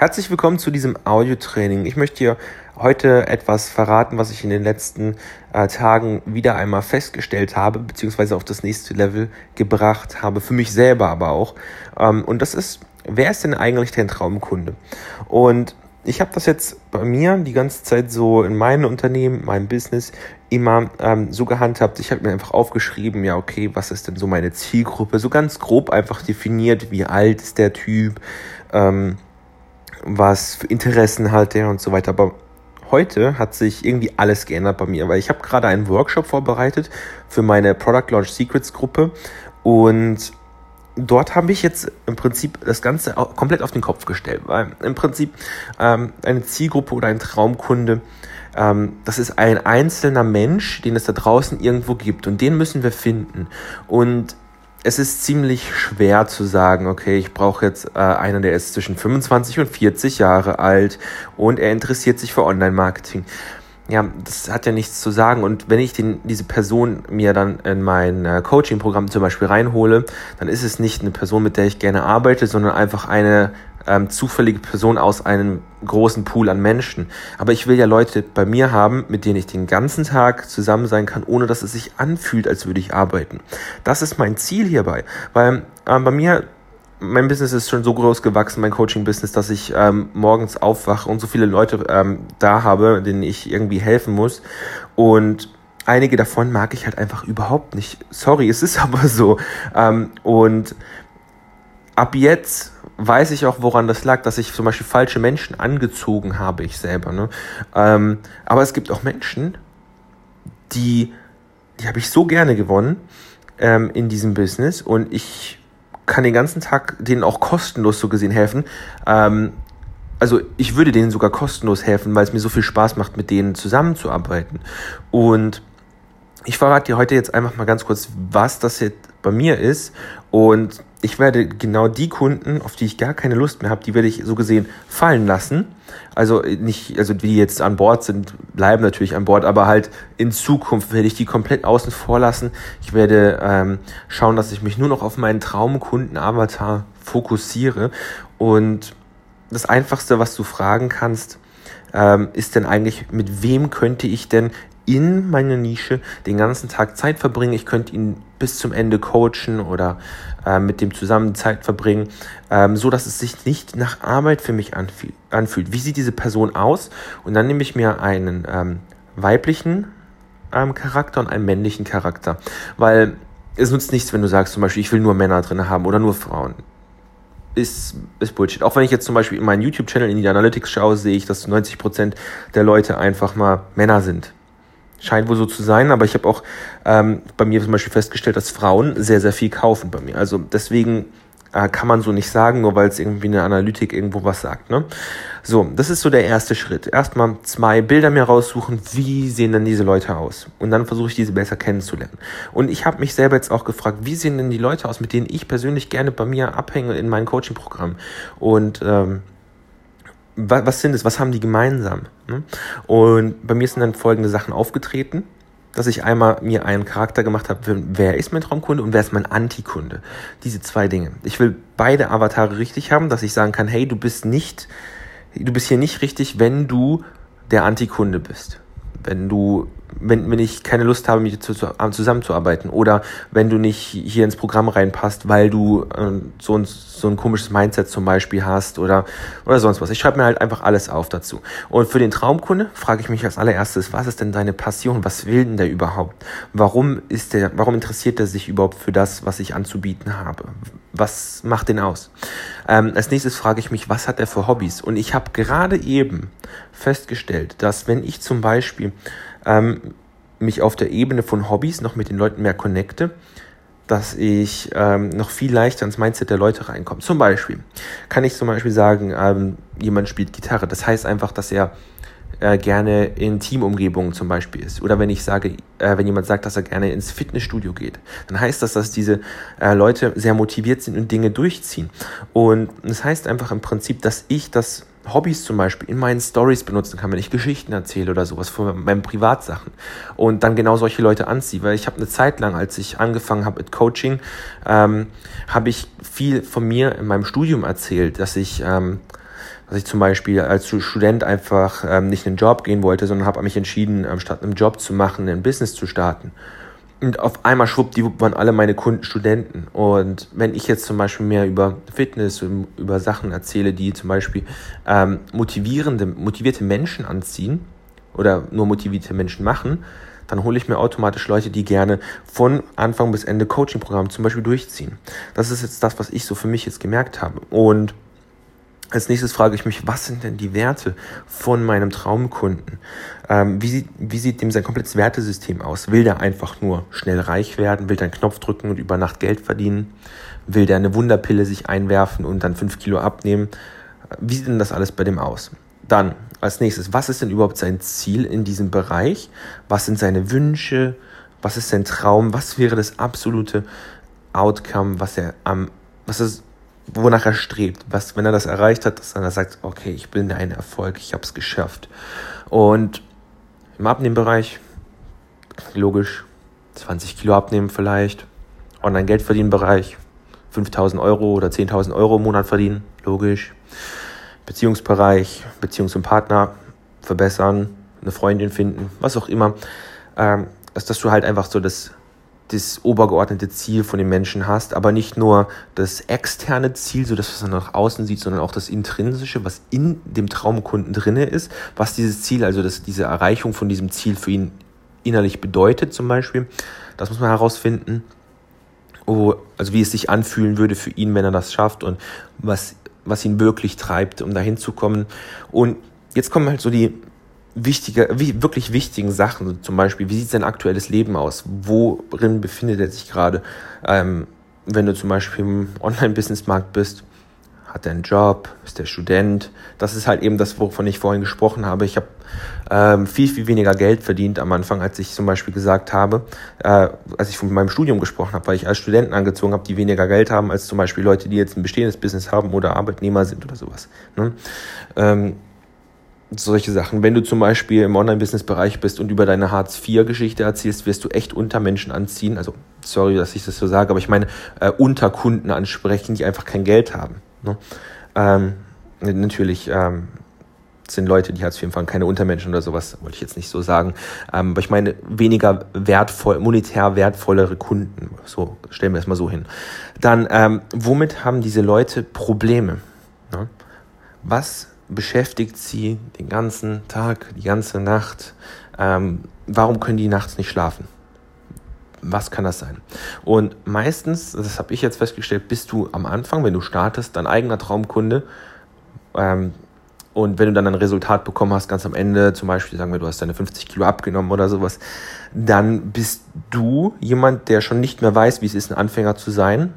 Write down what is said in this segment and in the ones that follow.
Herzlich willkommen zu diesem Audio-Training. Ich möchte dir heute etwas verraten, was ich in den letzten äh, Tagen wieder einmal festgestellt habe, beziehungsweise auf das nächste Level gebracht habe, für mich selber aber auch. Ähm, und das ist, wer ist denn eigentlich dein Traumkunde? Und ich habe das jetzt bei mir die ganze Zeit so in meinem Unternehmen, meinem Business immer ähm, so gehandhabt. Ich habe mir einfach aufgeschrieben, ja, okay, was ist denn so meine Zielgruppe? So ganz grob einfach definiert, wie alt ist der Typ, ähm, was für Interessen hat er und so weiter. Aber heute hat sich irgendwie alles geändert bei mir, weil ich habe gerade einen Workshop vorbereitet für meine Product Launch Secrets Gruppe und dort habe ich jetzt im Prinzip das Ganze komplett auf den Kopf gestellt, weil im Prinzip ähm, eine Zielgruppe oder ein Traumkunde, ähm, das ist ein einzelner Mensch, den es da draußen irgendwo gibt und den müssen wir finden. Und es ist ziemlich schwer zu sagen, okay, ich brauche jetzt äh, einen, der ist zwischen 25 und 40 Jahre alt und er interessiert sich für Online-Marketing. Ja, das hat ja nichts zu sagen. Und wenn ich den, diese Person mir dann in mein äh, Coaching-Programm zum Beispiel reinhole, dann ist es nicht eine Person, mit der ich gerne arbeite, sondern einfach eine ähm, zufällige Person aus einem großen Pool an Menschen. Aber ich will ja Leute bei mir haben, mit denen ich den ganzen Tag zusammen sein kann, ohne dass es sich anfühlt, als würde ich arbeiten. Das ist mein Ziel hierbei. Weil ähm, bei mir mein Business ist schon so groß gewachsen, mein Coaching-Business, dass ich ähm, morgens aufwache und so viele Leute ähm, da habe, denen ich irgendwie helfen muss. Und einige davon mag ich halt einfach überhaupt nicht. Sorry, es ist aber so. Ähm, und ab jetzt weiß ich auch, woran das lag, dass ich zum Beispiel falsche Menschen angezogen habe, ich selber. Ne? Ähm, aber es gibt auch Menschen, die, die habe ich so gerne gewonnen ähm, in diesem Business und ich kann den ganzen Tag denen auch kostenlos so gesehen helfen. Ähm, also ich würde denen sogar kostenlos helfen, weil es mir so viel Spaß macht, mit denen zusammenzuarbeiten. Und ich verrate dir heute jetzt einfach mal ganz kurz, was das jetzt bei mir ist. Und ich werde genau die Kunden, auf die ich gar keine Lust mehr habe, die werde ich so gesehen fallen lassen. Also nicht, also die jetzt an Bord sind, bleiben natürlich an Bord, aber halt in Zukunft werde ich die komplett außen vor lassen. Ich werde ähm, schauen, dass ich mich nur noch auf meinen Traumkunden-Avatar fokussiere. Und das Einfachste, was du fragen kannst, ähm, ist denn eigentlich, mit wem könnte ich denn in meiner Nische den ganzen Tag Zeit verbringen. Ich könnte ihn bis zum Ende coachen oder äh, mit dem zusammen Zeit verbringen, ähm, so dass es sich nicht nach Arbeit für mich anfühlt. anfühlt. Wie sieht diese Person aus? Und dann nehme ich mir einen ähm, weiblichen ähm, Charakter und einen männlichen Charakter, weil es nutzt nichts, wenn du sagst zum Beispiel, ich will nur Männer drin haben oder nur Frauen ist, ist Bullshit. Auch wenn ich jetzt zum Beispiel in meinen YouTube-Channel in die Analytics schaue, sehe ich, dass 90% der Leute einfach mal Männer sind. Scheint wohl so zu sein, aber ich habe auch ähm, bei mir zum Beispiel festgestellt, dass Frauen sehr, sehr viel kaufen bei mir. Also deswegen äh, kann man so nicht sagen, nur weil es irgendwie eine Analytik irgendwo was sagt. Ne? So, das ist so der erste Schritt. Erstmal zwei Bilder mir raussuchen, wie sehen denn diese Leute aus? Und dann versuche ich diese besser kennenzulernen. Und ich habe mich selber jetzt auch gefragt, wie sehen denn die Leute aus, mit denen ich persönlich gerne bei mir abhänge in meinem Coaching-Programm? Und ähm, was, was sind es, was haben die gemeinsam? Ne? Und bei mir sind dann folgende Sachen aufgetreten, dass ich einmal mir einen Charakter gemacht habe, wer ist mein Traumkunde und wer ist mein Antikunde. Diese zwei Dinge. Ich will beide Avatare richtig haben, dass ich sagen kann, hey, du bist nicht, du bist hier nicht richtig, wenn du der Antikunde bist. Wenn du wenn, wenn ich keine Lust habe, mit dir zu, zu, zusammenzuarbeiten oder wenn du nicht hier ins Programm reinpasst, weil du äh, so, ein, so ein komisches Mindset zum Beispiel hast oder, oder sonst was. Ich schreibe mir halt einfach alles auf dazu. Und für den Traumkunde frage ich mich als allererstes, was ist denn deine Passion? Was will denn der überhaupt? Warum ist der, warum interessiert er sich überhaupt für das, was ich anzubieten habe? Was macht den aus? Ähm, als nächstes frage ich mich, was hat er für Hobbys? Und ich habe gerade eben festgestellt, dass wenn ich zum Beispiel ähm, mich auf der Ebene von Hobbys noch mit den Leuten mehr connecte, dass ich ähm, noch viel leichter ins Mindset der Leute reinkomme. Zum Beispiel kann ich zum Beispiel sagen, ähm, jemand spielt Gitarre. Das heißt einfach, dass er äh, gerne in Teamumgebungen zum Beispiel ist. Oder wenn ich sage, äh, wenn jemand sagt, dass er gerne ins Fitnessstudio geht, dann heißt das, dass diese äh, Leute sehr motiviert sind und Dinge durchziehen. Und das heißt einfach im Prinzip, dass ich das Hobbys zum Beispiel in meinen Stories benutzen kann, wenn ich Geschichten erzähle oder sowas von meinen Privatsachen und dann genau solche Leute anziehe. Weil ich habe eine Zeit lang, als ich angefangen habe mit Coaching, ähm, habe ich viel von mir in meinem Studium erzählt, dass ich ähm, dass ich zum Beispiel als Student einfach ähm, nicht in den Job gehen wollte, sondern habe mich entschieden, ähm, statt einen Job zu machen, ein Business zu starten. Und auf einmal schwuppdiwupp waren alle meine Kunden Studenten. Und wenn ich jetzt zum Beispiel mehr über Fitness, über Sachen erzähle, die zum Beispiel ähm, motivierende, motivierte Menschen anziehen oder nur motivierte Menschen machen, dann hole ich mir automatisch Leute, die gerne von Anfang bis Ende Coaching-Programm zum Beispiel durchziehen. Das ist jetzt das, was ich so für mich jetzt gemerkt habe. Und als nächstes frage ich mich, was sind denn die Werte von meinem Traumkunden? Ähm, wie, sieht, wie sieht dem sein komplettes Wertesystem aus? Will der einfach nur schnell reich werden? Will der einen Knopf drücken und über Nacht Geld verdienen? Will der eine Wunderpille sich einwerfen und dann fünf Kilo abnehmen? Wie sieht denn das alles bei dem aus? Dann als nächstes, was ist denn überhaupt sein Ziel in diesem Bereich? Was sind seine Wünsche? Was ist sein Traum? Was wäre das absolute Outcome, was er am, was ist, wonach er strebt? Was, wenn er das erreicht hat, dass er sagt, okay, ich bin ein Erfolg, ich habe es geschafft. Und im Abnehmbereich, logisch, 20 Kilo abnehmen vielleicht, Online-Geld verdienen Bereich, 5000 Euro oder 10.000 Euro im Monat verdienen, logisch. Beziehungsbereich, Beziehung zum Partner verbessern, eine Freundin finden, was auch immer, ähm, dass, dass du halt einfach so das, das obergeordnete Ziel von den Menschen hast, aber nicht nur das externe Ziel, so dass man nach außen sieht, sondern auch das intrinsische, was in dem Traumkunden drinne ist, was dieses Ziel, also das, diese Erreichung von diesem Ziel für ihn innerlich bedeutet zum Beispiel. Das muss man herausfinden. Oh, also wie es sich anfühlen würde für ihn, wenn er das schafft und was was ihn wirklich treibt, um dahin zu kommen. Und jetzt kommen halt so die wichtige, wirklich wichtigen Sachen, zum Beispiel, wie sieht sein aktuelles Leben aus? Worin befindet er sich gerade? Ähm, wenn du zum Beispiel im Online-Business-Markt bist, hat er einen Job, ist der Student. Das ist halt eben das, wovon ich vorhin gesprochen habe. Ich habe ähm, viel, viel weniger Geld verdient am Anfang, als ich zum Beispiel gesagt habe, äh, als ich von meinem Studium gesprochen habe, weil ich als Studenten angezogen habe, die weniger Geld haben als zum Beispiel Leute, die jetzt ein bestehendes Business haben oder Arbeitnehmer sind oder sowas. Ne? Ähm, solche Sachen. Wenn du zum Beispiel im Online-Business-Bereich bist und über deine Hartz-IV-Geschichte erzählst, wirst du echt unter Menschen anziehen. Also, sorry, dass ich das so sage, aber ich meine, äh, unter Kunden ansprechen, die einfach kein Geld haben. Ne? Ähm, natürlich ähm, sind Leute, die Hartz IV empfangen, keine Untermenschen oder sowas, wollte ich jetzt nicht so sagen. Ähm, aber ich meine, weniger wertvoll, monetär wertvollere Kunden. So, stellen wir es mal so hin. Dann, ähm, womit haben diese Leute Probleme? Ne? Was beschäftigt sie den ganzen Tag, die ganze Nacht? Ähm, warum können die nachts nicht schlafen? was kann das sein? Und meistens, das habe ich jetzt festgestellt, bist du am Anfang, wenn du startest, dein eigener Traumkunde. Ähm, und wenn du dann ein Resultat bekommen hast, ganz am Ende, zum Beispiel sagen wir, du hast deine 50 Kilo abgenommen oder sowas, dann bist du jemand, der schon nicht mehr weiß, wie es ist, ein Anfänger zu sein,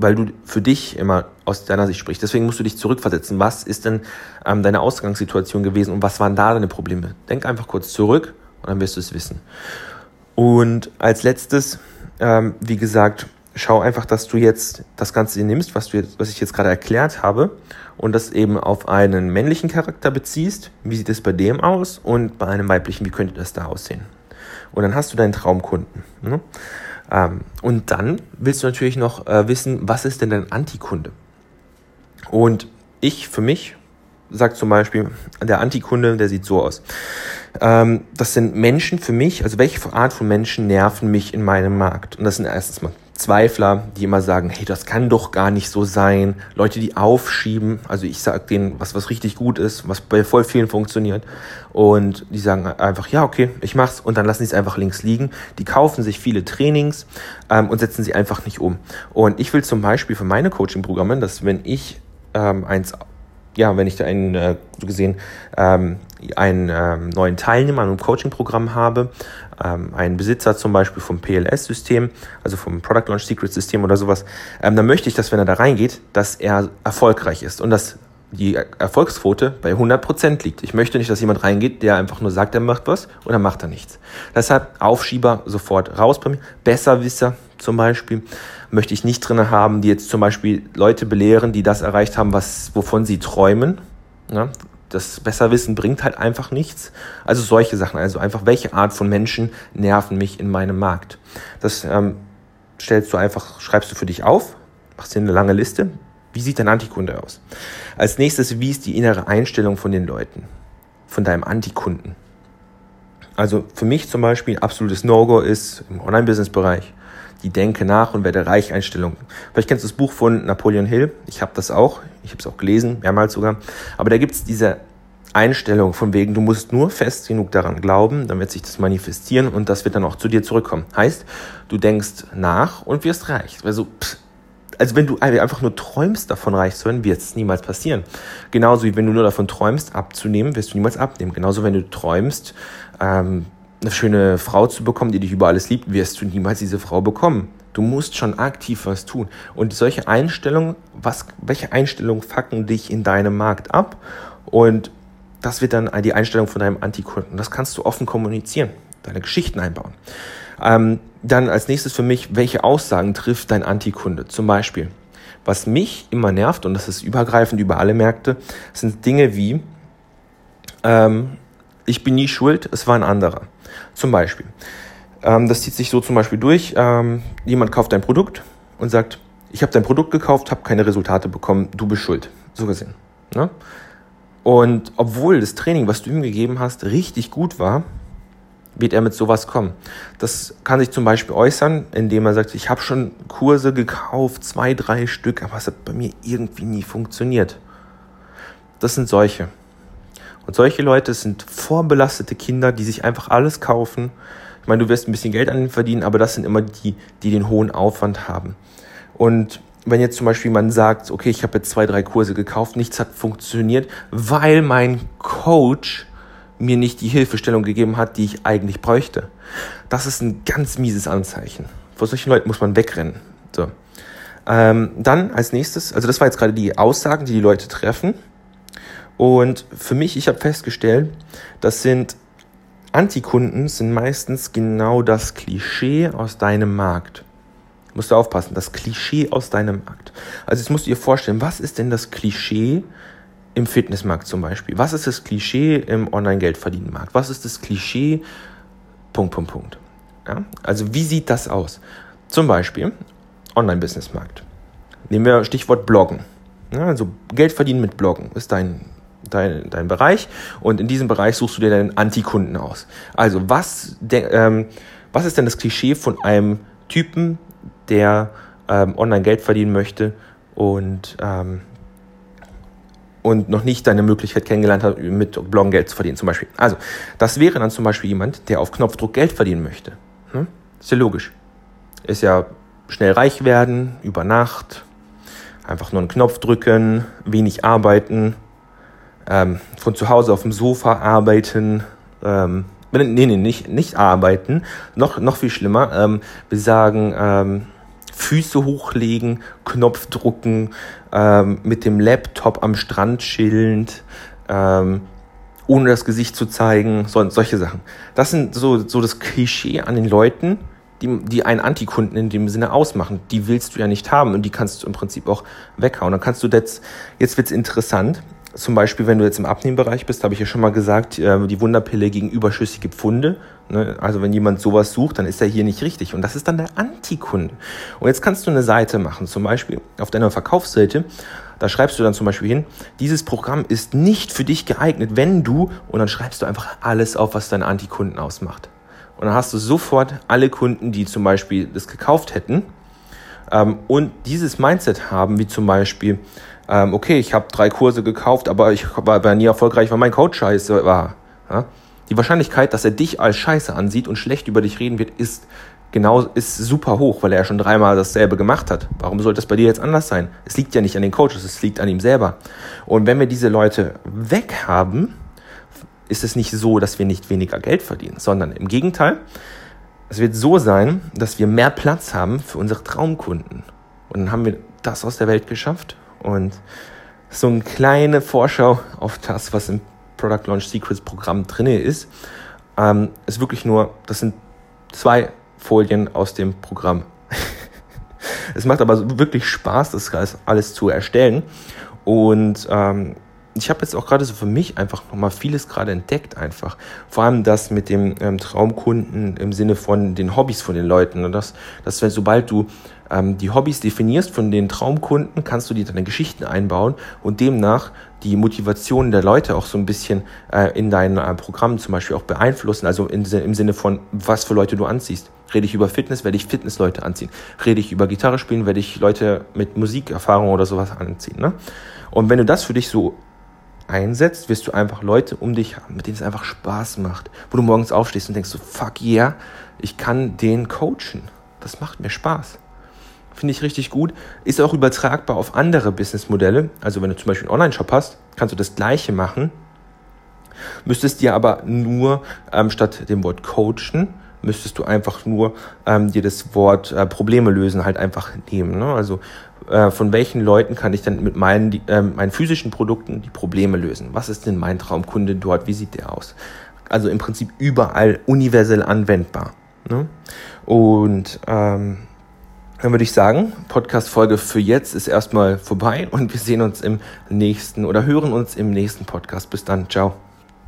weil du für dich immer aus deiner Sicht sprichst. Deswegen musst du dich zurückversetzen. Was ist denn ähm, deine Ausgangssituation gewesen und was waren da deine Probleme? Denk einfach kurz zurück und dann wirst du es wissen. Und als letztes, ähm, wie gesagt, schau einfach, dass du jetzt das Ganze nimmst, was, du jetzt, was ich jetzt gerade erklärt habe, und das eben auf einen männlichen Charakter beziehst. Wie sieht es bei dem aus? Und bei einem weiblichen, wie könnte das da aussehen? Und dann hast du deinen Traumkunden. Ne? Ähm, und dann willst du natürlich noch äh, wissen, was ist denn dein Antikunde? Und ich für mich sagt zum Beispiel, der Antikunde, der sieht so aus. Ähm, das sind Menschen für mich, also welche Art von Menschen nerven mich in meinem Markt? Und das sind erstens mal Zweifler, die immer sagen, hey, das kann doch gar nicht so sein. Leute, die aufschieben, also ich sage denen, was, was richtig gut ist, was bei voll vielen funktioniert. Und die sagen einfach, ja, okay, ich mach's und dann lassen sie es einfach links liegen. Die kaufen sich viele Trainings ähm, und setzen sie einfach nicht um. Und ich will zum Beispiel für meine Coaching-Programme, dass wenn ich ähm, eins ja, wenn ich da einen, äh, so gesehen, ähm, einen ähm, neuen Teilnehmer an einem Coaching-Programm habe, ähm, einen Besitzer zum Beispiel vom PLS-System, also vom Product Launch Secret System oder sowas, ähm, dann möchte ich, dass wenn er da reingeht, dass er erfolgreich ist und dass die Erfolgsquote bei 100% liegt. Ich möchte nicht, dass jemand reingeht, der einfach nur sagt, er macht was und dann macht er nichts. Deshalb Aufschieber sofort raus bei mir. Besserwisser zum Beispiel möchte ich nicht drin haben, die jetzt zum Beispiel Leute belehren, die das erreicht haben, was, wovon sie träumen. Ja, das Besserwissen bringt halt einfach nichts. Also solche Sachen. Also einfach, welche Art von Menschen nerven mich in meinem Markt? Das ähm, stellst du einfach, schreibst du für dich auf, machst dir eine lange Liste, Wie sieht dein Antikunde aus? Als nächstes, wie ist die innere Einstellung von den Leuten, von deinem Antikunden? Also für mich zum Beispiel ein absolutes No-Go ist im Online-Business-Bereich die Denke nach und werde reich Einstellung. Vielleicht kennst du das Buch von Napoleon Hill. Ich habe das auch. Ich habe es auch gelesen, mehrmals sogar. Aber da gibt es diese Einstellung von wegen, du musst nur fest genug daran glauben, dann wird sich das manifestieren und das wird dann auch zu dir zurückkommen. Heißt, du denkst nach und wirst reich. Also, pff, also wenn du einfach nur träumst, davon reich zu werden, wird es niemals passieren. Genauso wie wenn du nur davon träumst, abzunehmen, wirst du niemals abnehmen. Genauso wenn du träumst, ähm, eine schöne Frau zu bekommen, die dich über alles liebt, wirst du niemals diese Frau bekommen. Du musst schon aktiv was tun. Und solche Einstellungen, was, welche Einstellungen fucken dich in deinem Markt ab? Und das wird dann die Einstellung von deinem Antikunden. Das kannst du offen kommunizieren, deine Geschichten einbauen. Ähm, dann als nächstes für mich, welche Aussagen trifft dein Antikunde? Zum Beispiel, was mich immer nervt, und das ist übergreifend über alle Märkte, sind Dinge wie, ähm, ich bin nie schuld, es war ein anderer. Zum Beispiel. Ähm, das zieht sich so zum Beispiel durch, ähm, jemand kauft dein Produkt und sagt, ich habe dein Produkt gekauft, habe keine Resultate bekommen, du bist schuld. So gesehen. Ne? Und obwohl das Training, was du ihm gegeben hast, richtig gut war, wird er mit sowas kommen. Das kann sich zum Beispiel äußern, indem er sagt, ich habe schon Kurse gekauft, zwei, drei Stück, aber es hat bei mir irgendwie nie funktioniert. Das sind solche. Und solche Leute sind vorbelastete Kinder, die sich einfach alles kaufen. Ich meine, du wirst ein bisschen Geld an ihnen verdienen, aber das sind immer die, die den hohen Aufwand haben. Und wenn jetzt zum Beispiel man sagt, okay, ich habe jetzt zwei, drei Kurse gekauft, nichts hat funktioniert, weil mein Coach mir nicht die Hilfestellung gegeben hat, die ich eigentlich bräuchte. Das ist ein ganz mieses Anzeichen. Vor solchen Leuten muss man wegrennen. So. Ähm, dann als nächstes, also das war jetzt gerade die Aussagen, die die Leute treffen. Und für mich, ich habe festgestellt, das sind Antikunden sind meistens genau das Klischee aus deinem Markt musst du aufpassen, das Klischee aus deinem Markt. Also jetzt musst du dir vorstellen, was ist denn das Klischee im Fitnessmarkt zum Beispiel? Was ist das Klischee im Online-Geld-Verdienen-Markt? Was ist das Klischee? Punkt, Punkt, Punkt. Ja? Also wie sieht das aus? Zum Beispiel Online-Business-Markt. Nehmen wir Stichwort Bloggen. Ja, also Geld verdienen mit Bloggen ist dein, dein, dein Bereich und in diesem Bereich suchst du dir deinen Antikunden aus. Also was, de, ähm, was ist denn das Klischee von einem Typen, der ähm, online Geld verdienen möchte und, ähm, und noch nicht deine Möglichkeit kennengelernt hat, mit Bloggen Geld zu verdienen zum Beispiel. Also, das wäre dann zum Beispiel jemand, der auf Knopfdruck Geld verdienen möchte. Hm? Ist ja logisch. Ist ja schnell reich werden, über Nacht, einfach nur einen Knopf drücken, wenig arbeiten, ähm, von zu Hause auf dem Sofa arbeiten, ähm, nee, nee, nicht, nicht arbeiten, noch, noch viel schlimmer, ähm, wir sagen, ähm, Füße hochlegen, Knopf drucken, ähm, mit dem Laptop am Strand chillend, ähm, ohne das Gesicht zu zeigen, so, solche Sachen. Das sind so, so das Klischee an den Leuten, die, die einen Antikunden in dem Sinne ausmachen. Die willst du ja nicht haben und die kannst du im Prinzip auch weghauen. Dann kannst du jetzt, jetzt wird's interessant, zum Beispiel, wenn du jetzt im Abnehmbereich bist, habe ich ja schon mal gesagt, äh, die Wunderpille gegen überschüssige Pfunde. Ne? Also wenn jemand sowas sucht, dann ist er hier nicht richtig. Und das ist dann der Antikunde. Und jetzt kannst du eine Seite machen, zum Beispiel auf deiner Verkaufsseite. Da schreibst du dann zum Beispiel hin, dieses Programm ist nicht für dich geeignet, wenn du, und dann schreibst du einfach alles auf, was deine Antikunden ausmacht. Und dann hast du sofort alle Kunden, die zum Beispiel das gekauft hätten ähm, und dieses Mindset haben, wie zum Beispiel, ähm, okay, ich habe drei Kurse gekauft, aber ich war aber nie erfolgreich, weil mein Coach scheiße war. Ja? Die Wahrscheinlichkeit, dass er dich als scheiße ansieht und schlecht über dich reden wird, ist genau ist super hoch, weil er schon dreimal dasselbe gemacht hat. Warum sollte das bei dir jetzt anders sein? Es liegt ja nicht an den Coaches, es liegt an ihm selber. Und wenn wir diese Leute weghaben, ist es nicht so, dass wir nicht weniger Geld verdienen, sondern im Gegenteil, es wird so sein, dass wir mehr Platz haben für unsere Traumkunden. Und dann haben wir das aus der Welt geschafft und so eine kleine Vorschau auf das, was im Product Launch Secrets Programm drin ist, ähm, ist wirklich nur, das sind zwei Folien aus dem Programm. es macht aber wirklich Spaß, das alles zu erstellen. Und ähm, ich habe jetzt auch gerade so für mich einfach nochmal vieles gerade entdeckt einfach. Vor allem das mit dem ähm, Traumkunden im Sinne von den Hobbys von den Leuten. Und das, dass wenn, sobald du ähm, die Hobbys definierst von den Traumkunden, kannst du die deine Geschichten einbauen und demnach die Motivation der Leute auch so ein bisschen äh, in deinen äh, Programmen zum Beispiel auch beeinflussen. Also in, im Sinne von, was für Leute du anziehst. Rede ich über Fitness, werde ich Fitnessleute anziehen. Rede ich über Gitarre spielen, werde ich Leute mit Musikerfahrung oder sowas anziehen. Ne? Und wenn du das für dich so einsetzt, wirst du einfach Leute um dich haben, mit denen es einfach Spaß macht. Wo du morgens aufstehst und denkst so, fuck yeah, ich kann den coachen. Das macht mir Spaß. Finde ich richtig gut. Ist auch übertragbar auf andere Businessmodelle. Also wenn du zum Beispiel einen Online-Shop hast, kannst du das gleiche machen. Müsstest dir aber nur ähm, statt dem Wort coachen, müsstest du einfach nur ähm, dir das Wort äh, Probleme lösen halt einfach nehmen. Ne? Also äh, von welchen Leuten kann ich dann mit meinen, die, äh, meinen physischen Produkten die Probleme lösen? Was ist denn mein Traumkunde dort? Wie sieht der aus? Also im Prinzip überall universell anwendbar. Ne? Und ähm, dann würde ich sagen, Podcast-Folge für jetzt ist erstmal vorbei und wir sehen uns im nächsten oder hören uns im nächsten Podcast. Bis dann. Ciao.